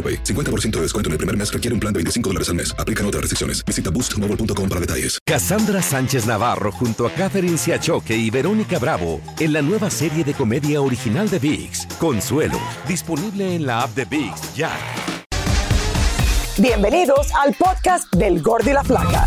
AroPay. 50% de descuento en el primer mes requiere un plan de 25 dólares al mes. Aplican otras restricciones. Visita boostmobile.com para detalles. Cassandra Sánchez Navarro junto a Catherine Siachoque y Verónica Bravo en la nueva serie de comedia original de VIX, Consuelo, disponible en la app de VIX ya. Bienvenidos al podcast del Gordi y la Flaca.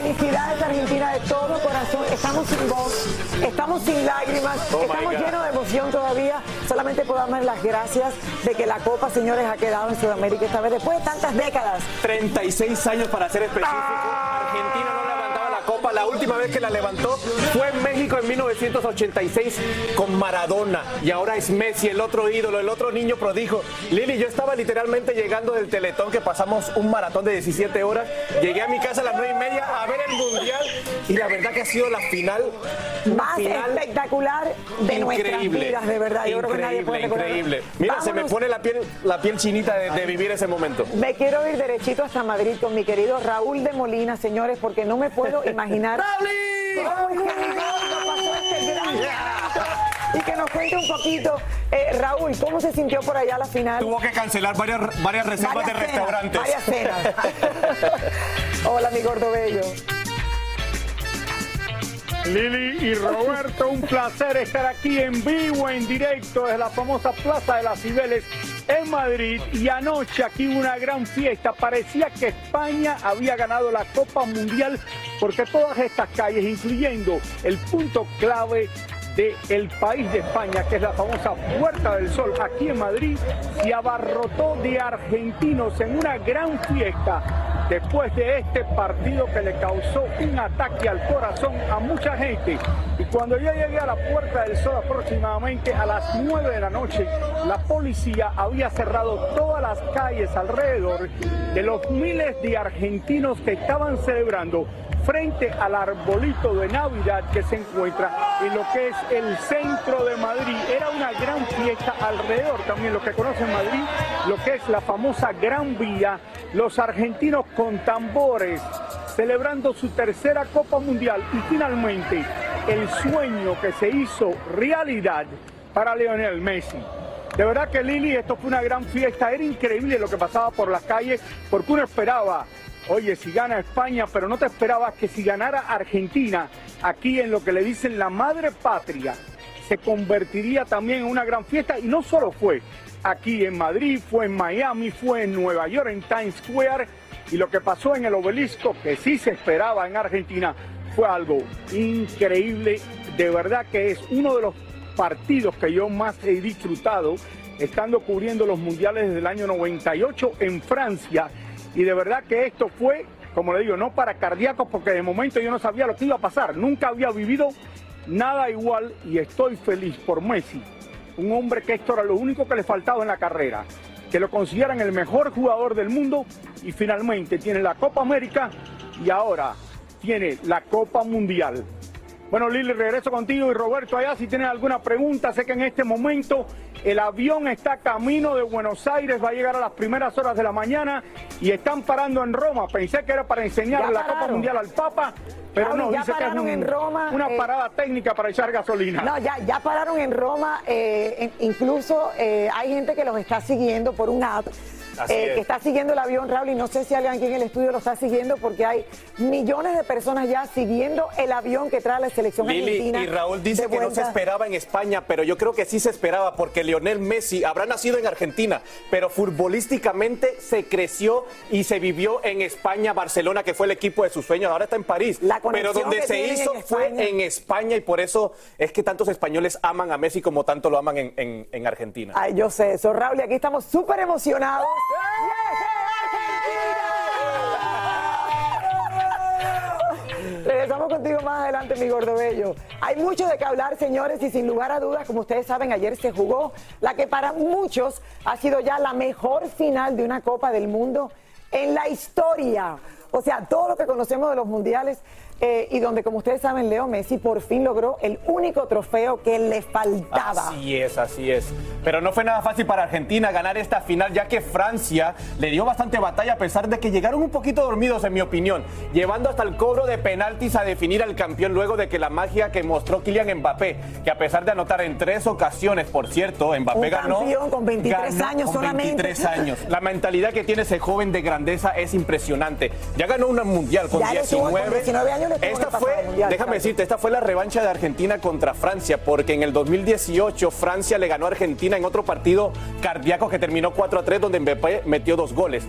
Felicidades Argentina de todo corazón. Estamos sin voz, estamos sin lágrimas, estamos llenos de emoción todavía. Solamente puedo dar las gracias de que la Copa, señores, ha quedado en Sudamérica esta vez después de tantas décadas. 36 años para ser específico. Argentina no la copa. La última vez que la levantó fue en México en 1986 con Maradona. Y ahora es Messi, el otro ídolo, el otro niño prodigio. Lili, yo estaba literalmente llegando del Teletón que pasamos un maratón de 17 horas. Llegué a mi casa a las 9 y media a ver el Mundial. Y la verdad que ha sido la final. Más final espectacular de nuestras increíble, vidas, de verdad. Yo creo que nadie puede increíble. Mira, se me pone la piel, la piel chinita de, de vivir ese momento. Me quiero ir derechito hasta Madrid con mi querido Raúl de Molina, señores, porque no me puedo imaginar cómo es que mi gordo pasó este gran momento. y que nos cuente un poquito. Eh, Raúl, ¿cómo se sintió por allá la final? Tuvo que cancelar varias, varias reservas Varias de cenas, restaurantes. Varias cenas. Hola, mi gordo bello. Lili y Roberto, un placer estar aquí en vivo, en directo desde la famosa Plaza de las Cibeles en Madrid. Y anoche aquí una gran fiesta. Parecía que España había ganado la Copa Mundial porque todas estas calles, incluyendo el punto clave del país de España, que es la famosa Puerta del Sol, aquí en Madrid, se abarrotó de argentinos en una gran fiesta después de este partido que le causó un ataque al corazón a mucha gente. Y cuando yo llegué a la Puerta del Sol aproximadamente a las 9 de la noche, la policía había cerrado todas las calles alrededor de los miles de argentinos que estaban celebrando frente al arbolito de Navidad que se encuentra en lo que es el centro de Madrid. Era una gran fiesta alrededor también, lo que conocen Madrid, lo que es la famosa Gran Vía, los argentinos con tambores celebrando su tercera Copa Mundial y finalmente el sueño que se hizo realidad para Lionel Messi. De verdad que Lili, esto fue una gran fiesta, era increíble lo que pasaba por las calles, porque uno esperaba Oye, si gana España, pero no te esperabas que si ganara Argentina, aquí en lo que le dicen la madre patria, se convertiría también en una gran fiesta. Y no solo fue aquí en Madrid, fue en Miami, fue en Nueva York, en Times Square. Y lo que pasó en el obelisco, que sí se esperaba en Argentina, fue algo increíble. De verdad que es uno de los partidos que yo más he disfrutado, estando cubriendo los mundiales desde el año 98 en Francia y de verdad que esto fue, como le digo, no para cardíacos, porque de momento yo no sabía lo que iba a pasar. Nunca había vivido nada igual y estoy feliz por Messi. Un hombre que esto era lo único que le faltaba en la carrera. Que lo consideran el mejor jugador del mundo y finalmente tiene la Copa América y ahora tiene la Copa Mundial. Bueno, Lili, regreso contigo y Roberto allá. Si tienen alguna pregunta, sé que en este momento El avión está camino de Buenos Aires, va a llegar a las primeras horas de la mañana y están parando en Roma. Pensé que era para enseñarle la Copa Mundial al Papa, pero no, ya dice que es pararon un- en Roma, una eh, parada técnica para echar gasolina. No, ya, ya pararon en Roma, eh, incluso eh, hay gente que los está siguiendo por un app. Eh, es. que está siguiendo el avión, Raúl, y no sé si alguien aquí en el estudio lo está siguiendo porque hay millones de personas ya siguiendo el avión que trae la selección Lili argentina. y Raúl dice que no se esperaba en España, pero yo creo que sí se esperaba porque Lionel Messi habrá nacido en Argentina, pero futbolísticamente se creció y se vivió en España, Barcelona, que fue el equipo de sus sueños, ahora está en París. La Pero donde se hizo en fue en España y por eso es que tantos españoles aman a Messi como tanto lo aman en, en- en Argentina. Ay, yo sé eso, Raúl, y aquí estamos súper emocionados. Contigo más adelante, mi gordo bello. Hay mucho de qué hablar, señores, y sin lugar a dudas, como ustedes saben, ayer se jugó la que para muchos ha sido ya la mejor final de una Copa del Mundo en la historia. O sea, todo lo que conocemos de los mundiales eh, y donde, como ustedes saben, Leo Messi por fin logró el único trofeo que le faltaba. Así es, así es. Pero no fue nada fácil para Argentina ganar esta final, ya que Francia le dio bastante batalla a pesar de que llegaron un poquito dormidos, en mi opinión, llevando hasta el cobro de penaltis a definir al campeón luego de que la magia que mostró Kylian Mbappé, que a pesar de anotar en tres ocasiones, por cierto, Mbappé Un ganó. campeón con 23 años con solamente. 23 años. La mentalidad que tiene ese joven de grandeza es impresionante. Ya ganó una mundial con Ya con 19. 19 años Esta fue, mundial, déjame decirte, esta fue la revancha de Argentina contra Francia, porque en el 2018 Francia le ganó a Argentina en otro partido cardíaco que terminó 4 a 3, donde Mbappé metió dos goles.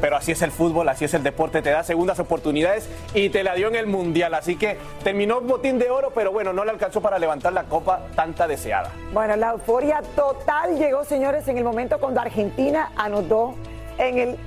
Pero así es el fútbol, así es el deporte, te da segundas oportunidades y te la dio en el Mundial. Así que terminó botín de oro, pero bueno, no le alcanzó para levantar la copa tanta deseada. Bueno, la euforia total llegó, señores, en el momento cuando Argentina anotó en el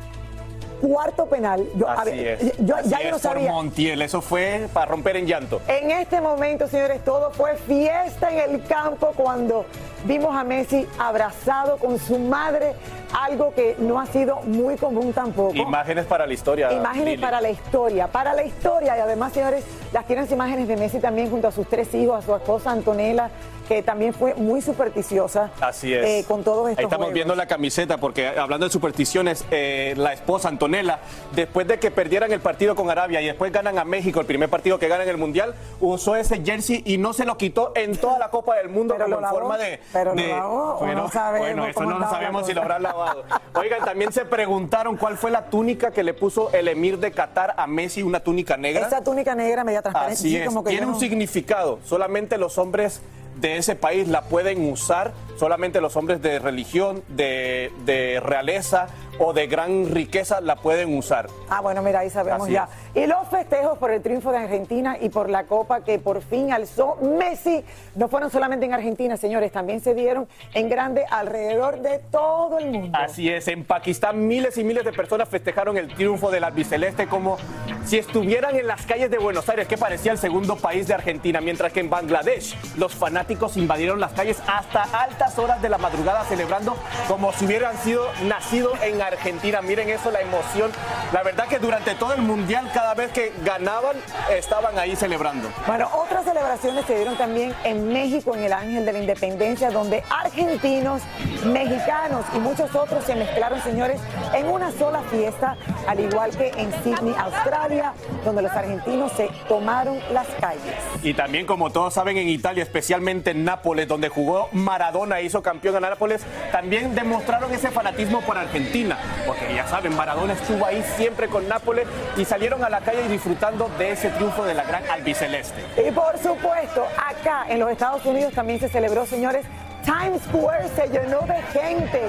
cuarto penal. Yo, a Así ver, es. yo- Así ya yo no es por sabía. Montiel, eso fue para romper en llanto. En este momento, señores, todo fue fiesta en el campo cuando vimos a Messi abrazado con su madre, algo que no ha sido muy común tampoco. Imágenes para la historia. Imágenes Lili. para la historia, para la historia y además, señores, las tienes imágenes de Messi también junto a sus tres hijos, a su esposa Antonella, que también fue muy supersticiosa. Así es. eh, con todos estos Ahí estamos juegos. viendo la camiseta, porque hablando de supersticiones, eh, la esposa Antonella, después de que perdieran el partido con Arabia y después ganan a México, el primer partido que ganan en el Mundial, usó ese jersey y no se lo quitó en toda la Copa del Mundo Pero como lo en forma de... pero lo de- lavó, o bueno, no sabemos bueno, eso no lo sabemos si lo cosa. habrá lavado. Oigan, también se preguntaron cuál fue la túnica que le puso el emir de Qatar a Messi, una túnica negra. Esa túnica negra media transparente. Así sí, es, como que tiene un no- significado. Solamente los hombres de ese país la pueden usar, solamente los hombres de religión, de, de realeza o de gran riqueza la pueden usar. Ah, bueno, mira, ahí sabemos Así ya. Y los festejos por el triunfo de Argentina y por la copa que por fin alzó Messi no fueron solamente en Argentina, señores, también se dieron en grande alrededor de todo el mundo. Así es, en Pakistán miles y miles de personas festejaron el triunfo del albiceleste como si estuvieran en las calles de Buenos Aires, que parecía el segundo país de Argentina, mientras que en Bangladesh los fanáticos invadieron las calles hasta altas horas de la madrugada celebrando como si hubieran sido nacido en Argentina. Miren eso, la emoción. La verdad que durante todo el mundial, cada vez que ganaban, estaban ahí celebrando. Bueno, otras celebraciones se dieron también en México, en el Ángel de la Independencia, donde argentinos, mexicanos y muchos otros se mezclaron, señores, en una sola fiesta, al igual que en Sydney, Australia, donde los argentinos se tomaron las calles. Y también, como todos saben, en Italia, especialmente en Nápoles, donde jugó Maradona hizo campeón a Nápoles, también demostraron ese fanatismo por Argentina. Porque ya saben, Maradona estuvo ahí siempre con Nápoles y salieron a la calle disfrutando de ese triunfo de la gran albiceleste. Y por supuesto, acá en los Estados Unidos también se celebró, señores. Times Square se llenó de gente,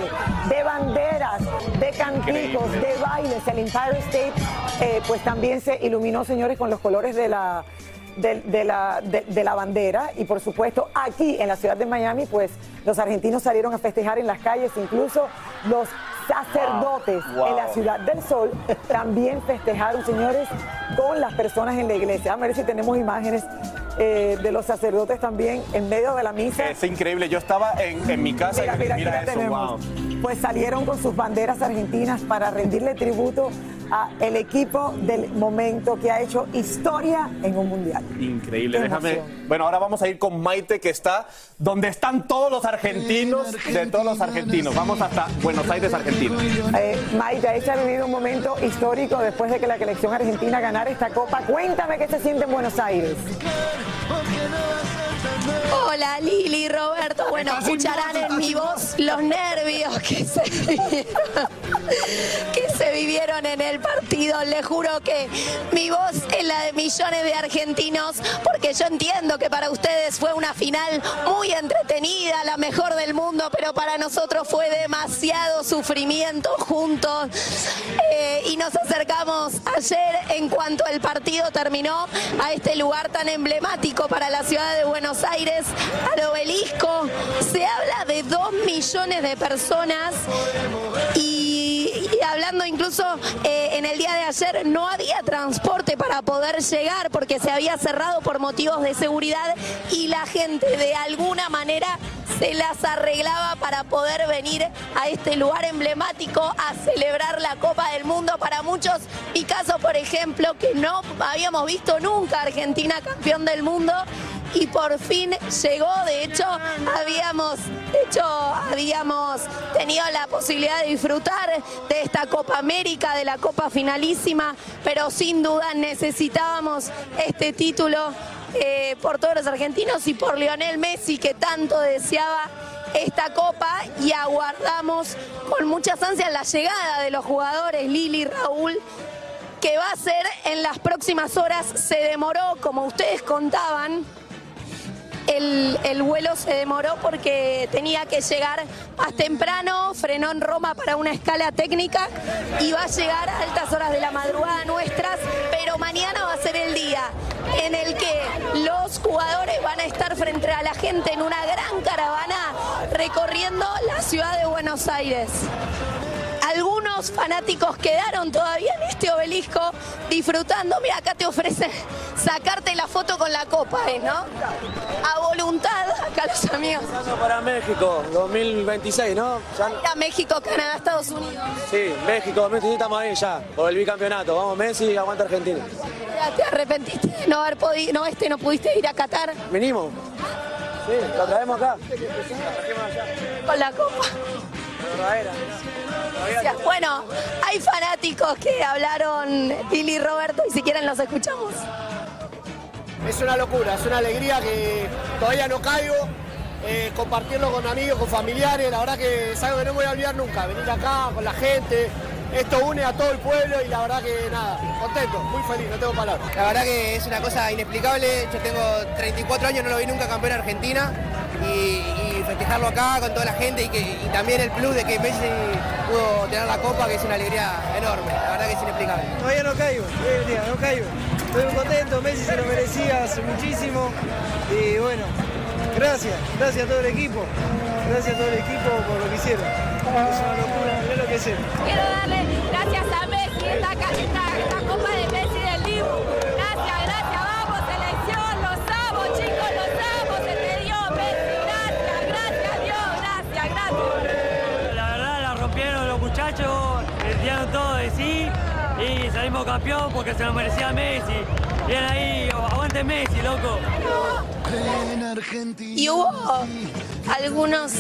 de banderas, de canticos, de bailes. El Empire State, eh, pues también se iluminó, señores, con los colores de la, de, de la, de, de la bandera. Y por supuesto, aquí en la ciudad de Miami, pues los argentinos salieron a festejar en las calles, incluso los sacerdotes Wow, wow. en la ciudad del sol también festejaron, señores, con las personas en la iglesia. A ver si tenemos imágenes eh, de los sacerdotes también en medio de la misa. Es increíble. Yo estaba en, en mi casa Mira, y mira, aquí la eso, tenemos. wow. Pues salieron con sus banderas argentinas para rendirle tributo a el equipo del momento que ha hecho historia en un mundial. Increíble, déjame. Bueno, ahora vamos a ir con Maite, que está donde están todos los argentinos de todos los argentinos. Vamos hasta Buenos Aires, Argentina. Eh, Maite, ella ha vivido un momento histórico después de que la selección argentina ganara esta copa. Cuéntame qué se siente en Buenos Aires. Hola Lili, Roberto. Bueno, escucharán en mi voz los nervios que se vivieron, que se vivieron en el partido. Les juro que mi voz es la de millones de argentinos, porque yo entiendo que para ustedes fue una final muy entretenida, la mejor del mundo, pero para nosotros fue demasiado sufrimiento juntos. Eh, y nos acercamos ayer en cuanto el partido terminó a este lugar tan emblemático para la ciudad de Buenos Aires, al obelisco. Se habla de dos millones de personas y, hablando incluso eh, en el día de ayer no había transporte para poder llegar porque se había cerrado por motivos de seguridad y la gente de alguna manera se las arreglaba para poder venir a este lugar emblemático a celebrar la Copa del Mundo. Para muchos, Picasso, por ejemplo, que no habíamos visto nunca Argentina campeón del mundo y por fin llegó. De hecho, habíamos, de hecho, habíamos tenido la posibilidad de disfrutar de esta Copa América, de la Copa finalísima, pero sin duda necesitábamos este título eh, por todos los argentinos y por Lionel Messi, que tanto deseaba esta copa y aguardamos con muchas ansias la llegada de los jugadores Lili y Raúl que va a ser en las próximas horas. Se demoró, como ustedes contaban, el, el vuelo se demoró porque tenía que llegar más temprano, frenó en Roma para una escala técnica y va a llegar a altas horas de la madrugada nuestras, pero mañana va a ser el día en el que los jugadores van a estar frente a la gente en una gran caravana recorriendo la ciudad de Buenos Aires. Algunos fanáticos quedaron todavía en este obelisco disfrutando. Mira, acá te ofrecen sacarte la foto con la copa, ¿eh? ¿no? A voluntad, acá los amigos. Para México, 2026, ¿no? Ya- A México, Canadá, Estados Unidos. sí, México, 2026 estamos ahí ya, por el bicampeonato. Vamos Messi, aguanta Argentina. Te arrepentiste de no haber podido, no, este no pudiste ir a Qatar ¿Venimos? Sí, lo traemos acá. con la copa. Bueno, hay fanáticos que hablaron Lili y Roberto y si quieren los escuchamos. Es una locura, es una alegría que todavía no caigo. eh, compartirlo con amigos, con familiares, la verdad que es algo que no me voy a olvidar nunca. Venir acá con la gente, esto une a todo el pueblo y la verdad que nada, contento, muy feliz, no tengo palabras. La verdad que es una cosa inexplicable. Yo tengo 34 años, no lo vi nunca campeón argentina. Y, y festejarlo acá con toda la gente y, que, y también el plus de que Messi pudo tener la copa, que es una alegría enorme. La verdad que es inexplicable. Todavía no caigo, no caigo. Estoy muy contento, Messi se lo merecía hace muchísimo. Y bueno, gracias, gracias a todo el equipo. Gracias a todo el equipo por lo que hicieron. Es una locura, mirá lo que es. Quiero darle gracias a Messi, esta, esta, muchachos, dieron todo de sí y salimos campeón porque se lo merecía Messi. Bien ahí, aguante Messi, loco. Y hubo algunos,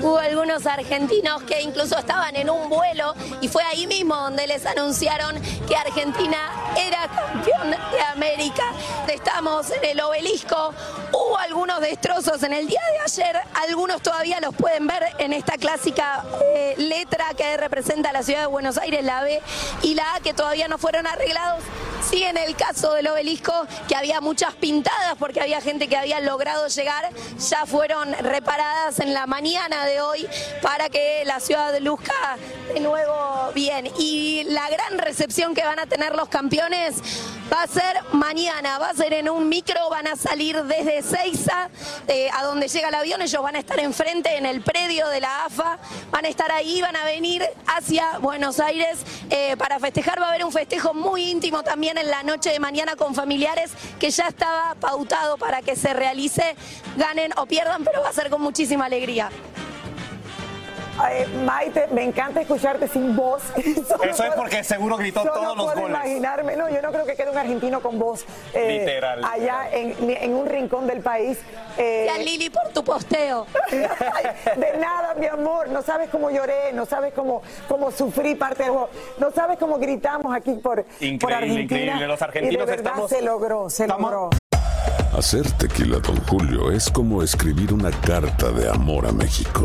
hubo algunos argentinos que incluso estaban en un vuelo y fue ahí mismo donde les anunciaron que Argentina era campeón de América. Estamos en el obelisco. Hubo algunos destrozos en el día de ayer, algunos todavía los pueden ver en esta clásica eh, letra que representa la ciudad de Buenos Aires, la B y la A, que todavía no fueron arreglados. Sí, en el caso del obelisco, que había muchas pintadas porque había gente que había logrado llegar, ya fueron reparadas en la mañana de hoy para que la ciudad luzca de nuevo bien. Y la gran recepción que van a tener los campeones va a ser mañana, va a ser en un micro, van a salir desde Seiza, eh, a donde llega el avión, ellos van a estar enfrente en el predio de la AFA, van a estar ahí, van a venir hacia Buenos Aires eh, para festejar, va a haber un festejo muy íntimo también en la noche de mañana con familiares que ya estaba pautado para que se realice, ganen o pierdan, pero va a ser con muchísima alegría. Eh, Maite, me encanta escucharte sin voz. Eso es porque seguro gritó Yo todos no los puedo goles. imaginarme, no, yo no creo que quede un argentino con voz eh, Literal, allá En, en un rincón del país. Eh, Ya, Lili, por tu posteo. de nada, mi amor, no sabes cómo lloré, no sabes cómo, cómo sufrí parte del juego, no sabes cómo gritamos aquí por, por Increíble, Argentina. increíble. Los y de argentinos verdad estamos. se logró, se estamos- logró. Hacer tequila, Don Julio, es como escribir una carta de amor a México.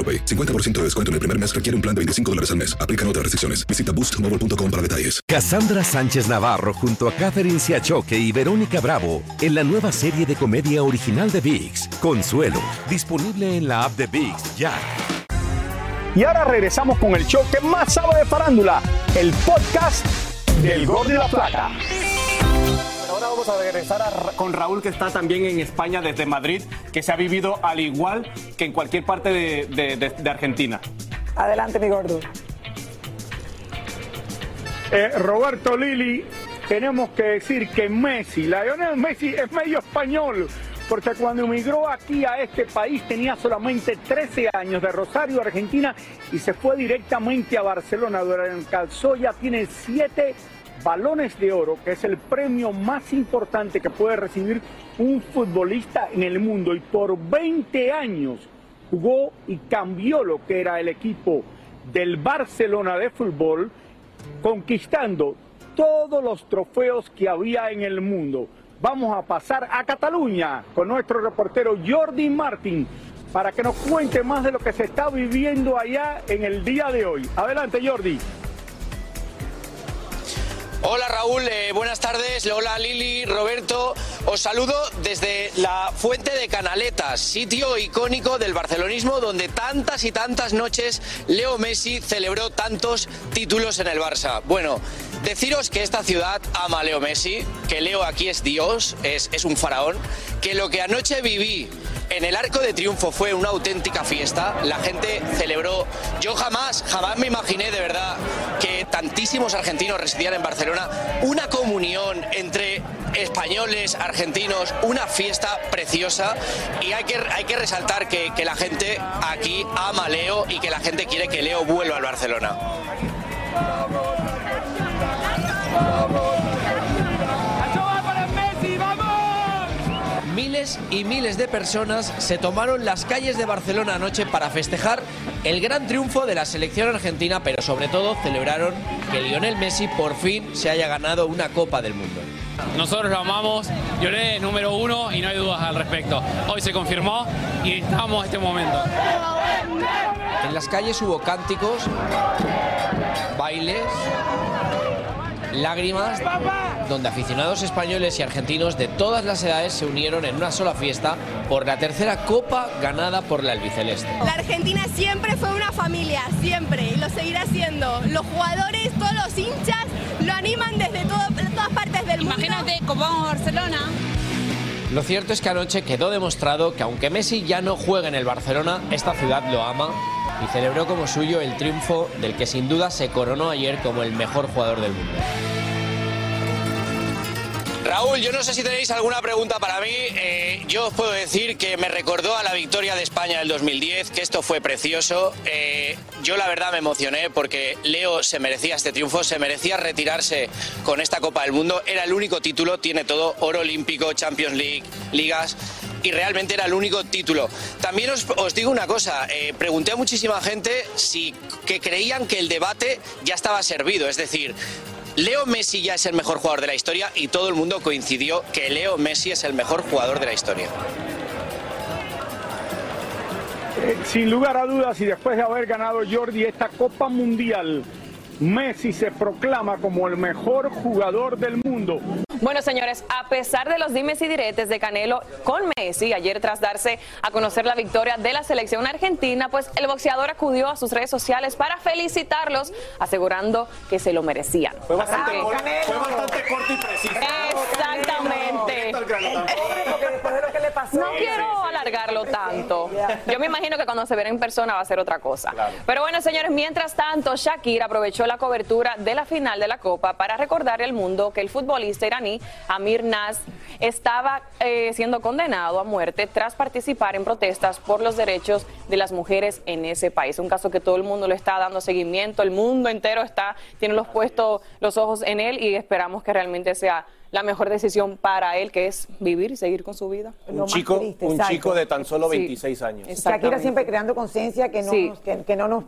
AroPay. 50% de descuento en el primer mes requiere un plan de 25 dólares al mes. Aplican otras restricciones. Visita boostmobile.com para detalles. Cassandra Sánchez Navarro junto a Catherine Siachoque y Verónica Bravo en la nueva serie de comedia original de VIX, Consuelo, disponible en la app de VIX ya. Y ahora regresamos con el show que más sabe de farándula, el podcast del Gol de la Plata. Ahora vamos a regresar a Ra- con Raúl, que está también en España desde Madrid, que se ha vivido al igual que en cualquier parte de, de- de- de Argentina. Adelante, mi gordo. Eh, Roberto Lili, tenemos que decir que Messi, Lionel Messi es medio español, porque cuando emigró aquí a este país tenía solamente 13 años de Rosario, Argentina, y se fue directamente a Barcelona, donde alcanzó ya tiene 7 balones de oro, que es el premio más importante que puede recibir un futbolista en el mundo, y por 20 años jugó y cambió lo que era el equipo del Barcelona de fútbol conquistando todos los trofeos que había en el mundo. Vamos a pasar a Cataluña con nuestro reportero Jordi Martín para que nos cuente más de lo que se está viviendo allá en el día de hoy. Adelante Jordi. Hola Raúl, eh, buenas tardes. Hola Lili, Roberto. Os saludo desde la Fuente de Canaletas, sitio icónico del barcelonismo donde tantas y tantas noches Leo Messi celebró tantos títulos en el Barça. Bueno, deciros que esta ciudad ama a Leo Messi, que Leo aquí es Dios, es, es un faraón, que lo que anoche viví en el Arco de Triunfo fue una auténtica fiesta. La gente celebró. Yo jamás, jamás me imaginé de verdad que tantísimos argentinos residían en Barcelona. Una comunión entre españoles, argentinos, una fiesta preciosa. Y hay que, hay que resaltar que, que la gente aquí ama a Leo y que la gente quiere que Leo vuelva al Barcelona. Miles y miles de personas se tomaron las calles de Barcelona anoche para festejar el gran triunfo de la selección argentina, pero sobre todo celebraron que Lionel Messi por fin se haya ganado una Copa del Mundo. Nosotros lo amamos, lloré número uno y no hay dudas al respecto. Hoy se confirmó y estamos este momento. En las calles hubo cánticos, bailes, lágrimas, donde aficionados españoles y argentinos de todas las edades se unieron en una sola fiesta por la tercera copa ganada por la albiceleste. La Argentina siempre fue una familia, siempre, y lo seguirá siendo. Los jugadores, todos los hinchas lo animan desde todo- todas partes del mundo. Imagínate, como vamos a Barcelona. Lo cierto es que anoche quedó demostrado que aunque Messi ya no juega en el Barcelona, esta ciudad lo ama y celebró como suyo el triunfo del que sin duda se coronó ayer como el mejor jugador del mundo. Raúl, yo no sé si tenéis alguna pregunta para mí. Eh, yo os puedo decir que me recordó a la victoria de España del 2010, que esto fue precioso. Eh, yo la verdad me emocioné porque Leo se merecía este triunfo, se merecía retirarse con esta Copa del Mundo. Era el único título, tiene todo, oro olímpico, Champions League, ligas. Y realmente era el único título. También os, digo una cosa, eh, pregunté a muchísima gente si creían que el debate ya estaba servido, es decir, Leo Messi ya es el mejor jugador de la historia y todo el mundo coincidió que Leo Messi es el mejor jugador de la historia. Eh, sin lugar a dudas, y después de haber ganado Jordi esta Copa Mundial, Messi se proclama como el mejor jugador del mundo. Bueno, señores, a pesar de los dimes y diretes de Canelo con Messi, ayer tras darse a conocer la victoria de la selección argentina, pues el boxeador acudió a sus redes sociales para felicitarlos, asegurando que se lo merecían. Fue bastante, cor- fue bastante corto y preciso. Exactamente. No quiero alargarlo tanto. Yo me imagino que cuando se ven en persona va a ser otra cosa. Pero bueno, señores, mientras tanto, Shakira aprovechó la cobertura de la final de la Copa para recordarle al mundo que el futbolista iraní Amir Naz estaba eh, siendo condenado a muerte tras participar en protestas por los derechos de las mujeres en ese país. Un caso que todo el mundo le está dando seguimiento, el mundo entero está tiene los puestos los ojos en él y esperamos que realmente sea la mejor decisión para él, que es vivir y seguir con su vida. Un chico, un chico de tan solo 26 años. Shakira siempre creando conciencia que, no Sí. nos- que, que no nos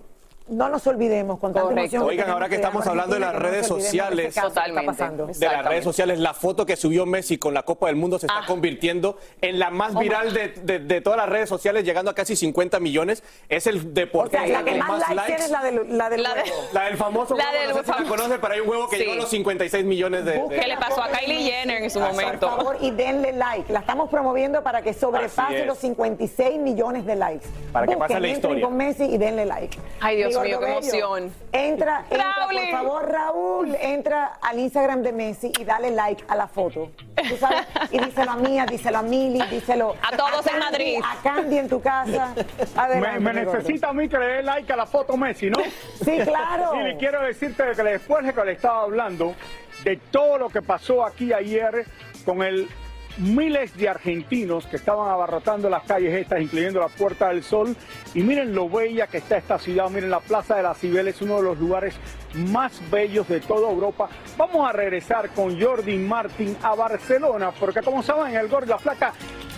no nos olvidemos con tanta emoción. que Oigan, tenemos ahora que estamos por hablando de las que no redes sociales, este que está pasando. de las redes sociales, la foto que subió Messi con la Copa del Mundo se está Ah. convirtiendo en la más Oh, viral de, de- de todas las redes sociales, llegando a casi 50 millones. Es el O deportista sea, la que con más más likes likes. es la del, la del La de-. La del famoso La huevo, del no sé si la famoso- conoce, pero hay un huevo que Sí. llegó a los 56 millones de... ¿Qué le pasó a Kylie Jenner en su Por momento? favor, y denle like. La estamos promoviendo para que sobrepase los 56 millones de likes. Para que pase la historia. con Messi y denle like. Ay, Dios Mío, qué emoción. Entra, entra, por favor, Raúl, entra al Instagram de Messi y dale like a la foto. Tú sabes, y díselo a Mía, díselo a Mili, díselo A todos en Candy, Madrid. A Candy en tu casa. Me, Adelante, necesita a mí que le dé like a la foto Messi, ¿no? Sí, claro. Y le quiero decirte que después de que le estaba hablando de todo lo que pasó aquí ayer con el miles de argentinos que estaban abarrotando las calles estas, incluyendo la Puerta del Sol. Y miren lo bella que está esta ciudad. Miren la Plaza de las Cibeles, uno de los lugares más bellos de toda Europa. Vamos a regresar con Jordi Martín a Barcelona, porque como saben, el Gol de la Flaca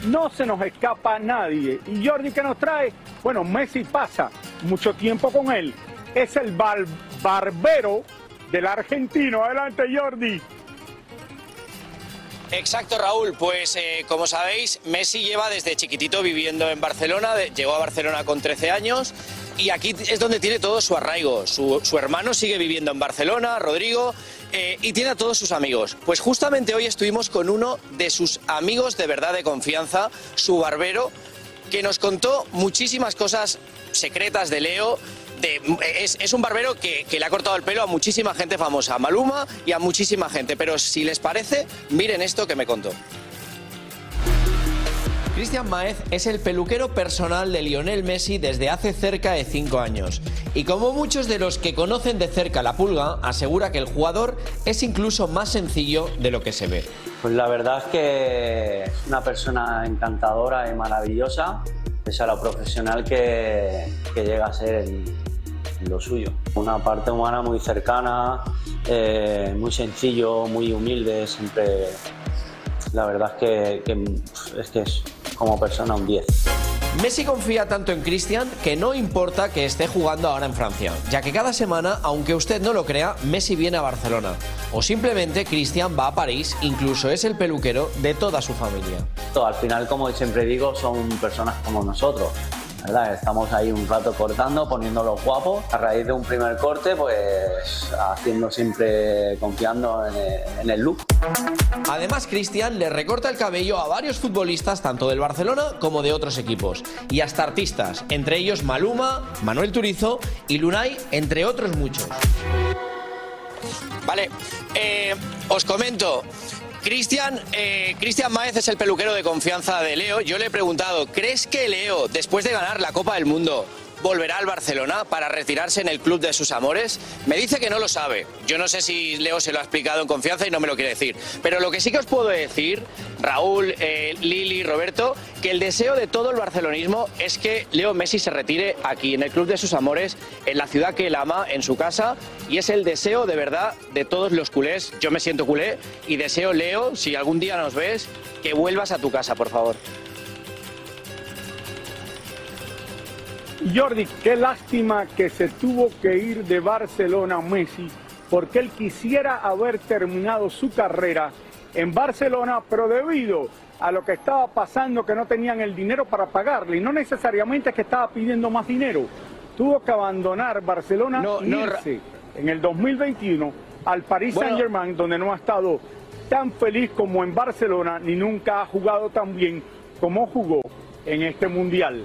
no se nos escapa nadie. Y Jordi, ¿qué nos trae? Bueno, Messi pasa mucho tiempo con él. Es el bar- barbero del argentino. Adelante, Jordi. Exacto, Raúl. Pues eh, como sabéis, Messi lleva desde chiquitito viviendo en Barcelona. llegó a Barcelona con 13 años y aquí es donde tiene todo su arraigo. Su, su hermano sigue viviendo en Barcelona, Rodrigo, eh, y tiene a todos sus amigos. Pues justamente hoy estuvimos con uno de sus amigos de verdad de confianza, su barbero, que nos contó muchísimas cosas secretas de Leo. De- es, es un barbero que, que le ha cortado el pelo a muchísima gente famosa, a Maluma y a muchísima gente. Pero si les parece, miren esto que me contó. Cristian Maez es el peluquero personal de Lionel Messi desde hace cerca de 5 años. Y como muchos de los que conocen de cerca la pulga, asegura que el jugador es incluso más sencillo de lo que se ve. Pues la verdad es que es una persona encantadora y maravillosa, pese a lo profesional que, que llega a ser en, lo suyo. Una parte humana muy cercana, eh, muy sencillo, muy humilde, siempre. La verdad es que, que- es que es como persona un 10. Messi confía tanto en Cristian que no importa que esté jugando ahora en Francia, ya que cada semana, aunque usted no lo crea, Messi viene a Barcelona. O simplemente Cristian va a París, incluso es el peluquero de toda su familia. Al final, como siempre digo, son personas como nosotros. ¿Verdad? Estamos ahí un rato cortando, poniéndolos guapos. A raíz de un primer corte, pues haciendo siempre, confiando en el, en el look. Además, Cristian le recorta el cabello a varios futbolistas, tanto del Barcelona como de otros equipos, y hasta artistas, entre ellos Maluma, Manuel Turizo y Lunay, entre otros muchos. Vale, eh, os comento. Cristian eh, Cristian Maez es el peluquero de confianza de Leo. Yo le he preguntado, ¿crees que Leo, después de ganar la Copa del Mundo, volverá al Barcelona para retirarse en el club de sus amores? Me dice que no lo sabe. Yo no sé si Leo se lo ha explicado en confianza y no me lo quiere decir. Pero lo que sí que os puedo decir, Raúl, eh, Lili, Roberto, que el deseo de todo el barcelonismo es que Leo Messi se retire aquí, en el club de sus amores, en la ciudad que él ama, en su casa. Y es el deseo de verdad de todos los culés. Yo me siento culé y deseo, Leo, si algún día nos ves, que vuelvas a tu casa, por favor. Jordi, qué lástima que se tuvo que ir de Barcelona Messi porque él quisiera haber terminado su carrera en Barcelona, pero debido a lo que estaba pasando, que no tenían el dinero para pagarle, y no necesariamente es que estaba pidiendo más dinero, tuvo que abandonar Barcelona y irse en el 2021 al Paris Saint Germain, donde no ha estado tan feliz como en Barcelona, ni nunca ha jugado tan bien como jugó en este mundial.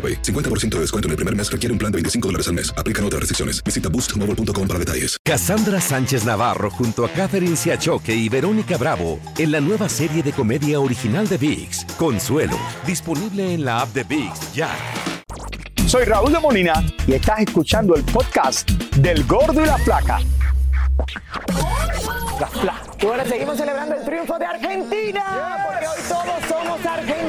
AroPay. 50% de descuento en el primer mes requiere un plan de 25 dólares al mes. Aplican otras restricciones. Visita boostmobile.com para detalles. Cassandra Sánchez Navarro junto a Catherine Siachoque y Verónica Bravo en la nueva serie de comedia original de VIX, Consuelo, disponible en la app de VIX ya. Soy Raúl de Molina y estás escuchando el podcast del Gordo y la Flaca. La Flaca. Y bueno, seguimos celebrando el triunfo de Argentina, porque hoy todos somos argentinos.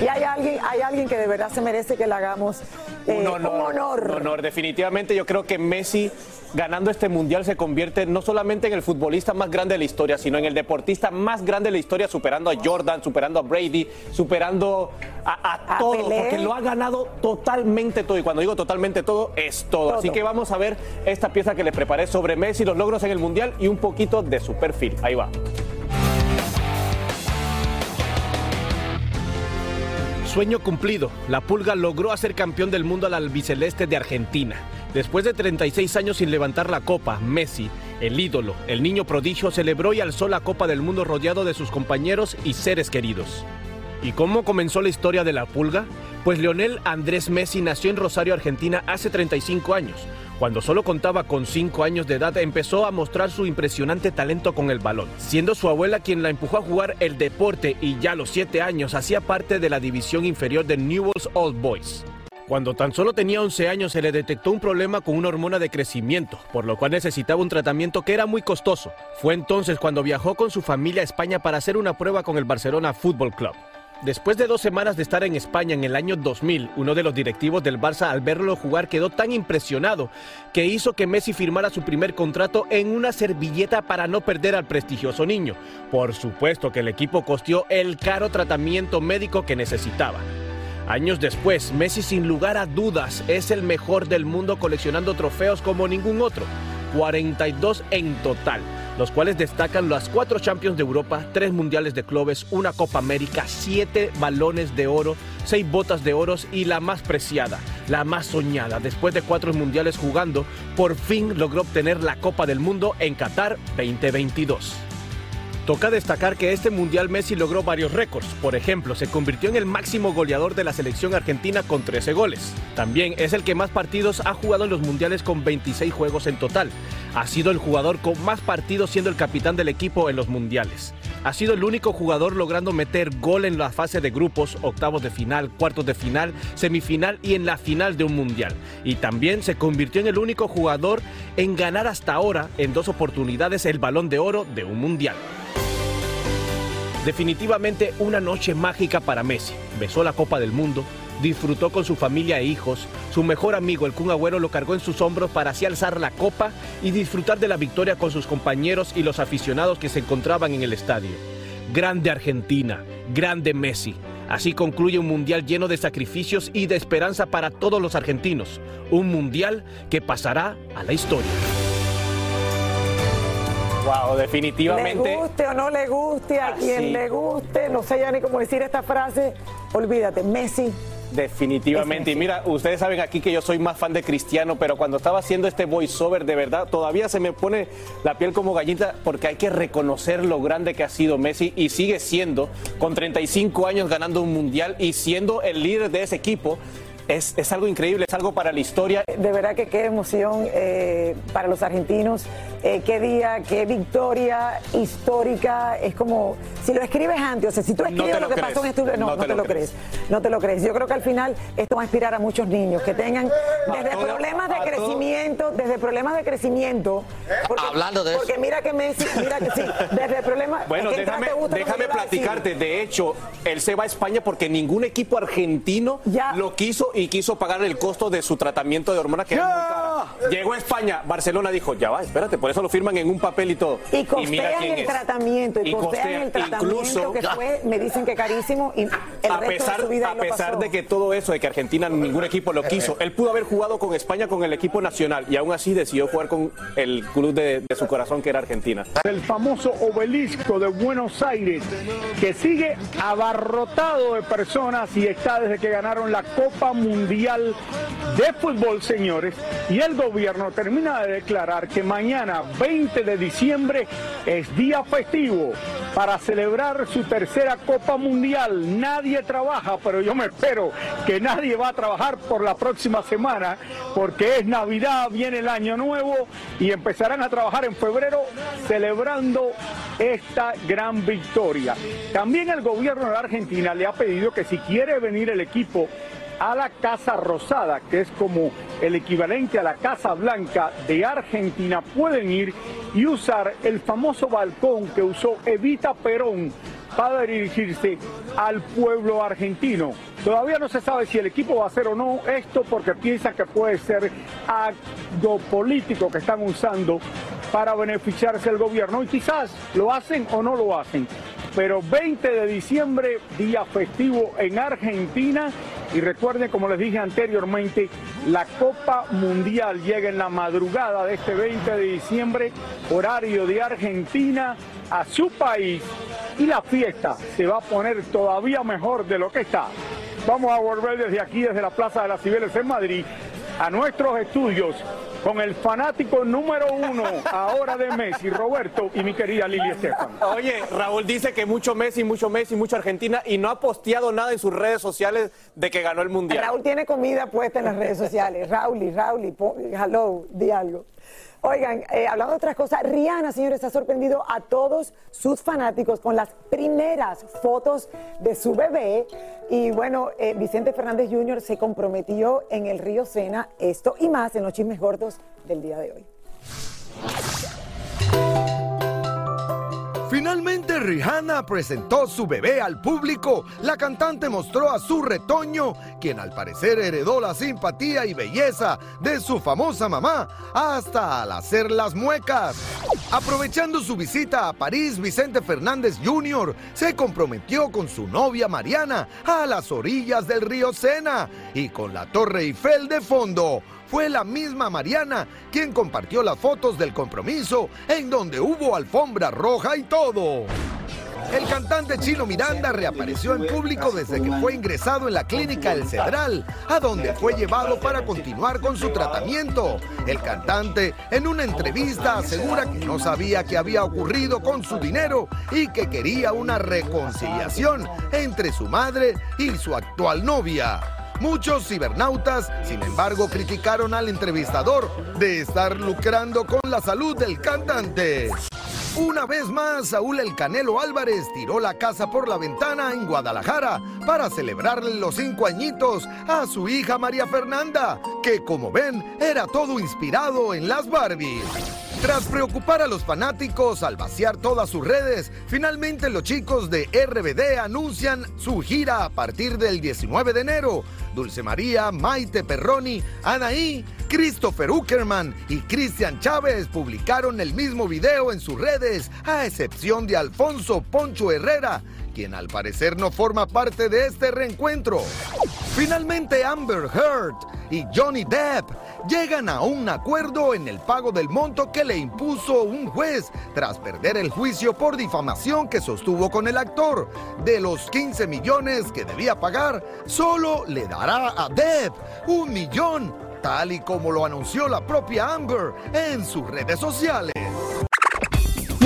Y hay alguien, hay alguien que de verdad se merece que le hagamos eh, un honor, un honor. Definitivamente yo creo que Messi ganando este mundial se convierte no solamente en el futbolista más grande de la historia, sino en el deportista más grande de la historia, superando a Jordan, superando a Brady, superando a, todo, porque lo ha ganado totalmente todo. Y cuando digo totalmente todo, es todo. Todo. Así que vamos a ver esta pieza que les preparé sobre Messi, los logros en el mundial y un poquito de su perfil. Ahí va. Sueño cumplido. La Pulga logró hacer campeón del mundo al albiceleste de Argentina. Después de 36 años sin levantar la copa, Messi, el ídolo, el niño prodigio, celebró y alzó la Copa del Mundo rodeado de sus compañeros y seres queridos. ¿Y cómo comenzó la historia de la Pulga? Pues Leonel Andrés Messi nació en Rosario, Argentina, hace 35 años. Cuando solo contaba con 5 años de edad, empezó a mostrar su impresionante talento con el balón, siendo su abuela quien la empujó a jugar el deporte y ya a los 7 años hacía parte de la división inferior de Newell's Old Boys. Cuando tan solo tenía 11 años se le detectó un problema con una hormona de crecimiento, por lo cual necesitaba un tratamiento que era muy costoso. Fue entonces cuando viajó con su familia a España para hacer una prueba con el Barcelona Fútbol Club. Después de dos semanas de estar en España en el año 2000, uno de los directivos del Barça al verlo jugar quedó tan impresionado que hizo que Messi firmara su primer contrato en una servilleta para no perder al prestigioso niño. Por supuesto que el equipo costeó el caro tratamiento médico que necesitaba. Años después, Messi sin lugar a dudas es el mejor del mundo coleccionando trofeos como ningún otro, 42 en total, los cuales destacan las cuatro Champions de Europa, tres Mundiales de Clubes, una Copa América, siete balones de oro, seis botas de oros y la más preciada, la más soñada, después de cuatro Mundiales jugando, por fin logró obtener la Copa del Mundo en Qatar 2022. Toca destacar que este Mundial Messi logró varios récords. Por ejemplo, se convirtió en el máximo goleador de la selección argentina con 13 goles. También es el que más partidos ha jugado en los Mundiales con 26 juegos en total. Ha sido el jugador con más partidos siendo el capitán del equipo en los Mundiales. Ha sido el único jugador logrando meter gol en la fase de grupos, octavos de final, cuartos de final, semifinal y en la final de un Mundial. Y también se convirtió en el único jugador en ganar hasta ahora en dos oportunidades el balón de oro de un Mundial. Definitivamente una noche mágica para Messi. Besó la Copa del Mundo, disfrutó con su familia e hijos. Su mejor amigo, el Kun Agüero, lo cargó en sus hombros para así alzar la copa y disfrutar de la victoria con sus compañeros y los aficionados que se encontraban en el estadio. Grande Argentina, grande Messi. Así concluye un mundial lleno de sacrificios y de esperanza para todos los argentinos. Un mundial que pasará a la historia. Wow, definitivamente. Le guste o no le guste, a Así. quien le guste, no sé ya ni cómo decir esta frase, olvídate, Messi Definitivamente. Y mira, ustedes saben aquí que yo soy más fan de Cristiano, pero cuando estaba haciendo este voiceover, de verdad, todavía se me pone la piel como gallita porque hay que reconocer lo grande que ha sido Messi y sigue siendo, con 35 años ganando un mundial y siendo el líder de ese equipo es, es, algo increíble, es algo para la historia. De verdad que qué emoción eh, para los argentinos, eh, qué día, qué victoria histórica. Es como, si lo escribes antes, o sea, si tú escribes lo, que pasó en este no, no, te, lo crees. No te lo crees. Yo creo que al final esto va a inspirar a muchos niños que tengan desde problemas de crecimiento, desde problemas de crecimiento. Hablando de porque mira que Messi, mira que sí, desde problemas. Bueno, déjame, déjame platicarte. De hecho, él se va a España porque ningún equipo argentino lo quiso y quiso pagar el costo de su tratamiento de hormonas que era muy cara. Llegó a España, Barcelona dijo, ya va, espérate, por eso lo firman en un papel y todo. Y costean el tratamiento, y, costean, el tratamiento incluso, que fue, me dicen que carísimo, y el a pesar, de su vida A pesar de que todo eso, de que Argentina ningún equipo lo quiso, él pudo haber jugado con España con el equipo nacional y aún así decidió jugar con el club de, de su corazón que era Argentina. El famoso obelisco de Buenos Aires, que sigue abarrotado de personas y está desde que ganaron la Copa Mundial de Fútbol, señores, y el gobierno termina de declarar que mañana, 20 de diciembre, es día festivo para celebrar su tercera Copa Mundial. Nadie trabaja, pero yo me espero que nadie va a trabajar por la próxima semana, porque es Navidad, viene el Año Nuevo y empezarán a trabajar en febrero celebrando esta gran victoria. También el gobierno de Argentina le ha pedido que si quiere venir el equipo a la Casa Rosada, que es como el equivalente a la Casa Blanca de Argentina, pueden ir y usar el famoso balcón que usó Evita Perón para dirigirse al pueblo argentino. Todavía no se sabe si el equipo va a hacer o no esto porque piensa que puede ser algo político que están usando para beneficiarse el gobierno y quizás lo hacen o no lo hacen. Pero 20 de diciembre, día festivo en Argentina y recuerden, como les dije anteriormente, la Copa Mundial llega en la madrugada de este 20 de diciembre, horario de Argentina, a su país y la fiesta se va a poner todavía mejor de lo que está. Vamos a volver desde aquí, desde la Plaza de las Cibeles en Madrid, a nuestros estudios con el fanático número uno ahora de Messi, Roberto y mi querida Lili Estefan. Oye, Raúl dice que mucho Messi, mucho Messi, mucho Argentina y no ha posteado nada en sus redes sociales de que ganó el Mundial. Raúl tiene comida puesta en las redes sociales. Raúl y Raúl y hello, di algo. Oigan, eh, hablando de otras cosas, Rihanna, señores, ha sorprendido a todos sus fanáticos con las primeras fotos de su bebé. Y bueno, eh, Vicente Fernández Jr. se comprometió en el río Sena, esto y más en los chismes gordos del día de hoy. Finalmente Rihanna presentó su bebé al público. La cantante mostró a su retoño, quien al parecer heredó la simpatía y belleza de su famosa mamá, hasta al hacer las muecas. Aprovechando su visita a París, Vicente Fernández Jr. se comprometió con su novia Mariana a las orillas del río Sena y con la Torre Eiffel de fondo fue la misma Mariana quien compartió las fotos del compromiso en donde hubo alfombra roja y todo. El cantante chino Miranda reapareció en público desde que fue ingresado en la clínica El Cedral, a donde fue llevado para continuar con su tratamiento. El cantante en una entrevista asegura que no sabía qué había ocurrido con su dinero y que quería una reconciliación entre su madre y su actual novia. Muchos cibernautas, sin embargo, criticaron al entrevistador de estar lucrando con la salud del cantante. Una vez más, Saúl El Canelo Álvarez tiró la casa por la ventana en Guadalajara para celebrarle los cinco añitos a su hija María Fernanda, que como ven era todo inspirado en las Barbies. Tras preocupar a los fanáticos al vaciar todas sus redes, finalmente los chicos de RBD anuncian su gira a partir del 19 de enero. Dulce María, Maite Perroni, Anaí, Christopher Uckerman y Cristian Chávez publicaron el mismo video en sus redes, a excepción de Alfonso Poncho Herrera, quien al parecer no forma parte de este reencuentro. Finalmente Amber Heard y Johnny Depp llegan a un acuerdo en el pago del monto que le impuso un juez tras perder el juicio por difamación que sostuvo con el actor. De los 15 millones que debía pagar, solo le dará a Depp un millón, tal y como lo anunció la propia Amber en sus redes sociales.